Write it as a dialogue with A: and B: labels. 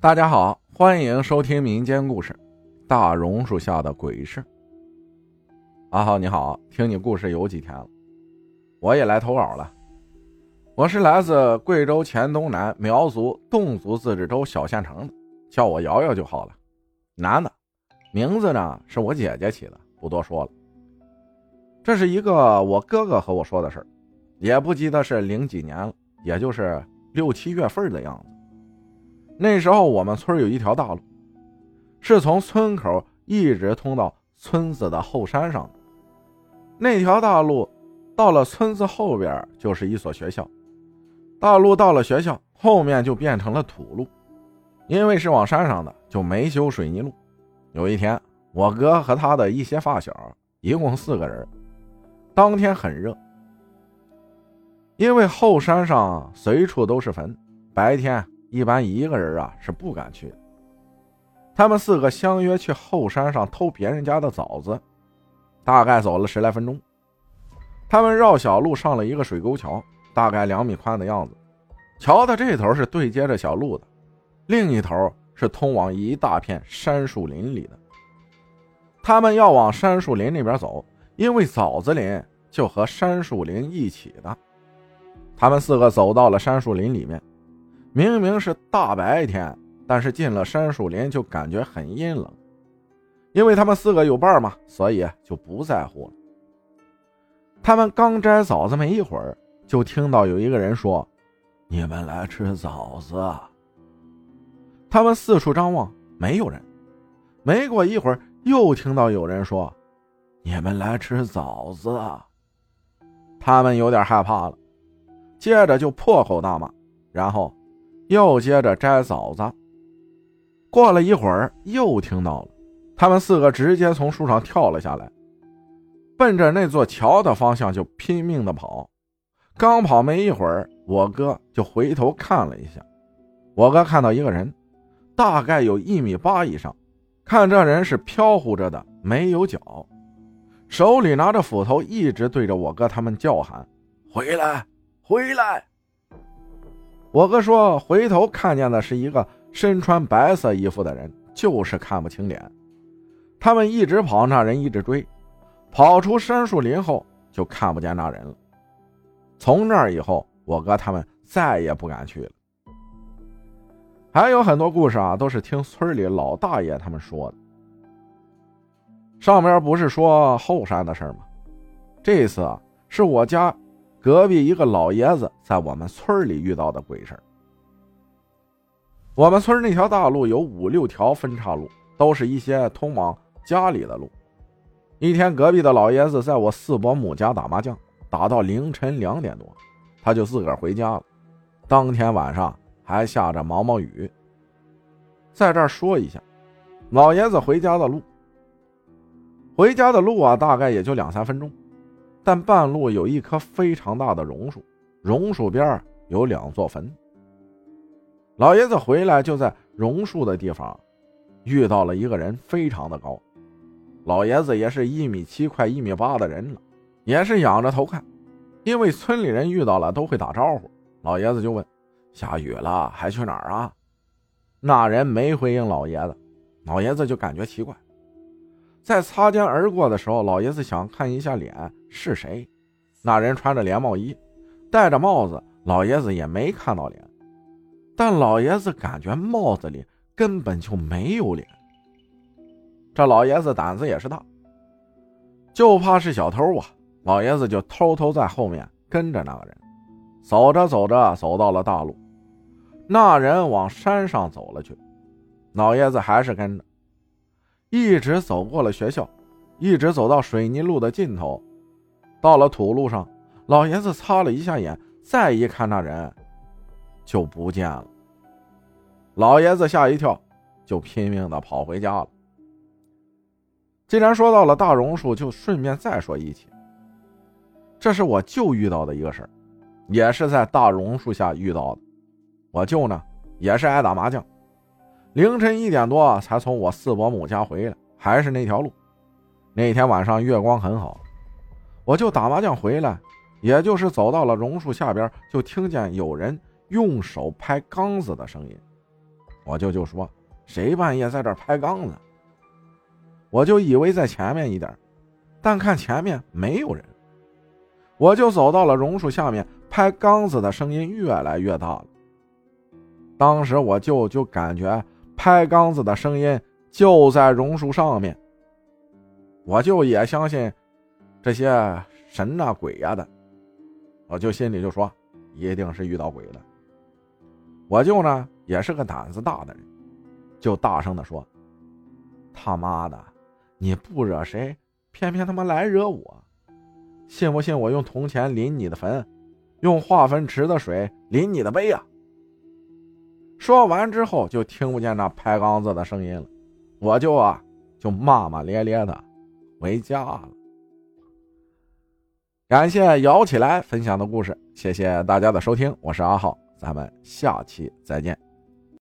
A: 大家好，欢迎收听民间故事《大榕树下的鬼事》。阿浩你好，听你故事有几天了，我也来投稿了。我是来自贵州黔东南苗族侗族自治州小县城的，叫我瑶瑶就好了。男的，名字呢是我姐姐起的，不多说了。这是一个我哥哥和我说的事儿，也不记得是零几年了，也就是六七月份的样子。那时候我们村有一条大路，是从村口一直通到村子的后山上的。那条大路到了村子后边就是一所学校，大路到了学校后面就变成了土路，因为是往山上的就没修水泥路。有一天，我哥和他的一些发小，一共四个人，当天很热，因为后山上随处都是坟，白天。一般一个人啊是不敢去。他们四个相约去后山上偷别人家的枣子，大概走了十来分钟。他们绕小路上了一个水沟桥，大概两米宽的样子。桥的这头是对接着小路的，另一头是通往一大片山树林里的。他们要往山树林那边走，因为枣子林就和山树林一起的。他们四个走到了山树林里面。明明是大白天，但是进了山树林就感觉很阴冷。因为他们四个有伴嘛，所以就不在乎了。他们刚摘枣子没一会儿，就听到有一个人说：“你们来吃枣子。”他们四处张望，没有人。没过一会儿，又听到有人说：“你们来吃枣子。”他们有点害怕了，接着就破口大骂，然后。又接着摘枣子。过了一会儿，又听到了，他们四个直接从树上跳了下来，奔着那座桥的方向就拼命的跑。刚跑没一会儿，我哥就回头看了一下，我哥看到一个人，大概有一米八以上，看这人是飘忽着的，没有脚，手里拿着斧头，一直对着我哥他们叫喊：“回来，回来！”我哥说，回头看见的是一个身穿白色衣服的人，就是看不清脸。他们一直跑，那人一直追，跑出山树林后就看不见那人了。从那以后，我哥他们再也不敢去了。还有很多故事啊，都是听村里老大爷他们说的。上面不是说后山的事吗？这次啊，是我家。隔壁一个老爷子在我们村里遇到的鬼事我们村那条大路有五六条分岔路，都是一些通往家里的路。一天，隔壁的老爷子在我四伯母家打麻将，打到凌晨两点多，他就自个儿回家了。当天晚上还下着毛毛雨。在这儿说一下，老爷子回家的路，回家的路啊，大概也就两三分钟。但半路有一棵非常大的榕树，榕树边有两座坟。老爷子回来就在榕树的地方遇到了一个人，非常的高。老爷子也是一米七快一米八的人了，也是仰着头看。因为村里人遇到了都会打招呼，老爷子就问：“下雨了还去哪儿啊？”那人没回应老爷子，老爷子就感觉奇怪。在擦肩而过的时候，老爷子想看一下脸是谁。那人穿着连帽衣，戴着帽子，老爷子也没看到脸。但老爷子感觉帽子里根本就没有脸。这老爷子胆子也是大，就怕是小偷啊！老爷子就偷偷在后面跟着那个人，走着走着走到了大路，那人往山上走了去，老爷子还是跟着。一直走过了学校，一直走到水泥路的尽头，到了土路上，老爷子擦了一下眼，再一看那人，就不见了。老爷子吓一跳，就拼命的跑回家了。既然说到了大榕树，就顺便再说一起。这是我舅遇到的一个事儿，也是在大榕树下遇到的。我舅呢，也是爱打麻将。凌晨一点多才从我四伯母家回来，还是那条路。那天晚上月光很好，我就打麻将回来，也就是走到了榕树下边，就听见有人用手拍缸子的声音。我舅就说：“谁半夜在这拍缸子？”我就以为在前面一点，但看前面没有人，我就走到了榕树下面，拍缸子的声音越来越大了。当时我舅就感觉拍缸子的声音就在榕树上面，我就也相信这些神呐鬼呀的，我就心里就说一定是遇到鬼了。我舅呢也是个胆子大的人，就大声的说：“他妈的！”你不惹谁，偏偏他妈来惹我，信不信我用铜钱淋你的坟，用化粪池的水淋你的碑啊？说完之后，就听不见那拍缸子的声音了，我就啊，就骂骂咧咧的回家了。感谢摇起来分享的故事，谢谢大家的收听，我是阿浩，咱们下期再见。